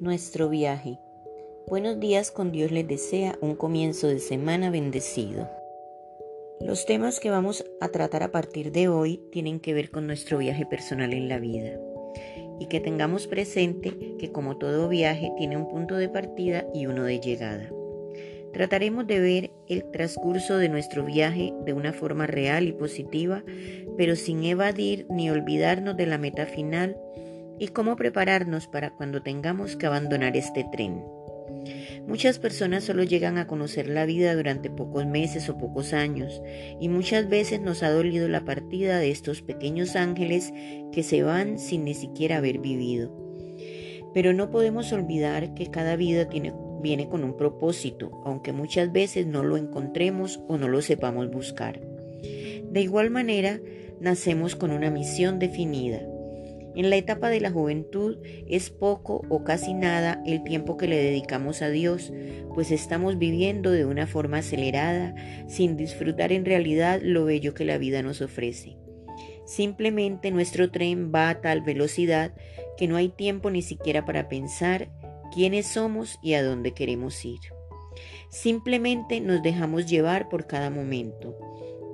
nuestro viaje. Buenos días con Dios les desea un comienzo de semana bendecido. Los temas que vamos a tratar a partir de hoy tienen que ver con nuestro viaje personal en la vida y que tengamos presente que como todo viaje tiene un punto de partida y uno de llegada. Trataremos de ver el transcurso de nuestro viaje de una forma real y positiva, pero sin evadir ni olvidarnos de la meta final y cómo prepararnos para cuando tengamos que abandonar este tren. Muchas personas solo llegan a conocer la vida durante pocos meses o pocos años y muchas veces nos ha dolido la partida de estos pequeños ángeles que se van sin ni siquiera haber vivido. Pero no podemos olvidar que cada vida viene con un propósito, aunque muchas veces no lo encontremos o no lo sepamos buscar. De igual manera, nacemos con una misión definida. En la etapa de la juventud es poco o casi nada el tiempo que le dedicamos a Dios, pues estamos viviendo de una forma acelerada, sin disfrutar en realidad lo bello que la vida nos ofrece. Simplemente nuestro tren va a tal velocidad que no hay tiempo ni siquiera para pensar quiénes somos y a dónde queremos ir. Simplemente nos dejamos llevar por cada momento,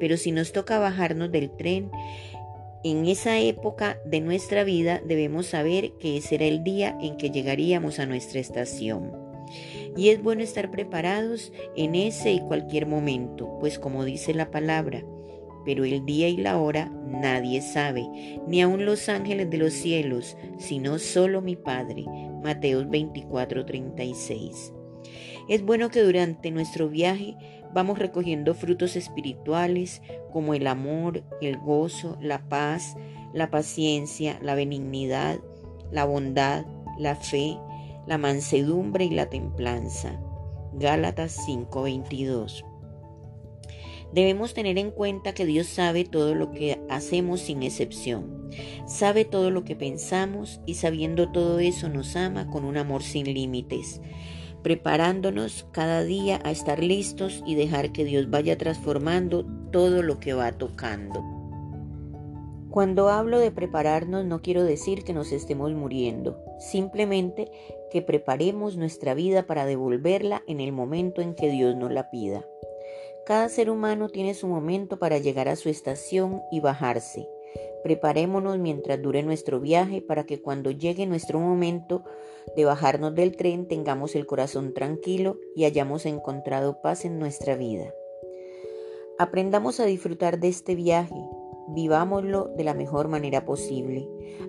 pero si nos toca bajarnos del tren, en esa época de nuestra vida debemos saber que ese era el día en que llegaríamos a nuestra estación. Y es bueno estar preparados en ese y cualquier momento, pues como dice la palabra, pero el día y la hora nadie sabe, ni aun los ángeles de los cielos, sino solo mi Padre. Mateos 24:36. Es bueno que durante nuestro viaje vamos recogiendo frutos espirituales como el amor, el gozo, la paz, la paciencia, la benignidad, la bondad, la fe, la mansedumbre y la templanza. Gálatas 5:22. Debemos tener en cuenta que Dios sabe todo lo que hacemos sin excepción. Sabe todo lo que pensamos y sabiendo todo eso nos ama con un amor sin límites, preparándonos cada día a estar listos y dejar que Dios vaya transformando todo lo que va tocando. Cuando hablo de prepararnos no quiero decir que nos estemos muriendo, simplemente que preparemos nuestra vida para devolverla en el momento en que Dios nos la pida. Cada ser humano tiene su momento para llegar a su estación y bajarse. Preparémonos mientras dure nuestro viaje para que cuando llegue nuestro momento de bajarnos del tren tengamos el corazón tranquilo y hayamos encontrado paz en nuestra vida. Aprendamos a disfrutar de este viaje, vivámoslo de la mejor manera posible,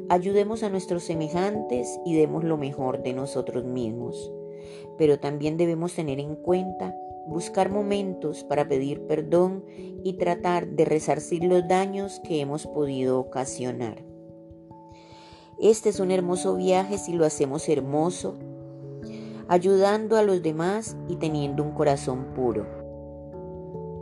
ayudemos a nuestros semejantes y demos lo mejor de nosotros mismos. Pero también debemos tener en cuenta buscar momentos para pedir perdón y tratar de resarcir los daños que hemos podido ocasionar. Este es un hermoso viaje si lo hacemos hermoso, ayudando a los demás y teniendo un corazón puro,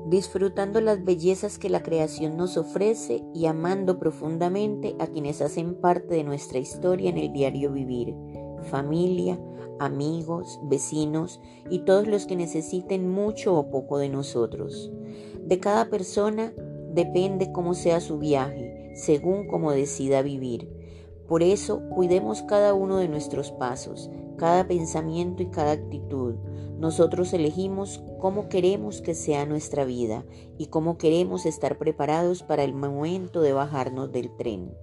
disfrutando las bellezas que la creación nos ofrece y amando profundamente a quienes hacen parte de nuestra historia en el diario vivir, familia, amigos, vecinos y todos los que necesiten mucho o poco de nosotros. De cada persona depende cómo sea su viaje, según cómo decida vivir. Por eso, cuidemos cada uno de nuestros pasos, cada pensamiento y cada actitud. Nosotros elegimos cómo queremos que sea nuestra vida y cómo queremos estar preparados para el momento de bajarnos del tren.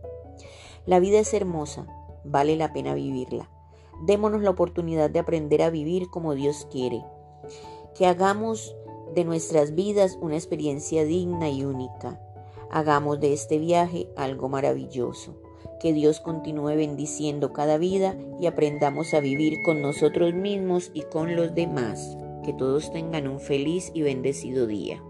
La vida es hermosa, vale la pena vivirla. Démonos la oportunidad de aprender a vivir como Dios quiere. Que hagamos de nuestras vidas una experiencia digna y única. Hagamos de este viaje algo maravilloso. Que Dios continúe bendiciendo cada vida y aprendamos a vivir con nosotros mismos y con los demás. Que todos tengan un feliz y bendecido día.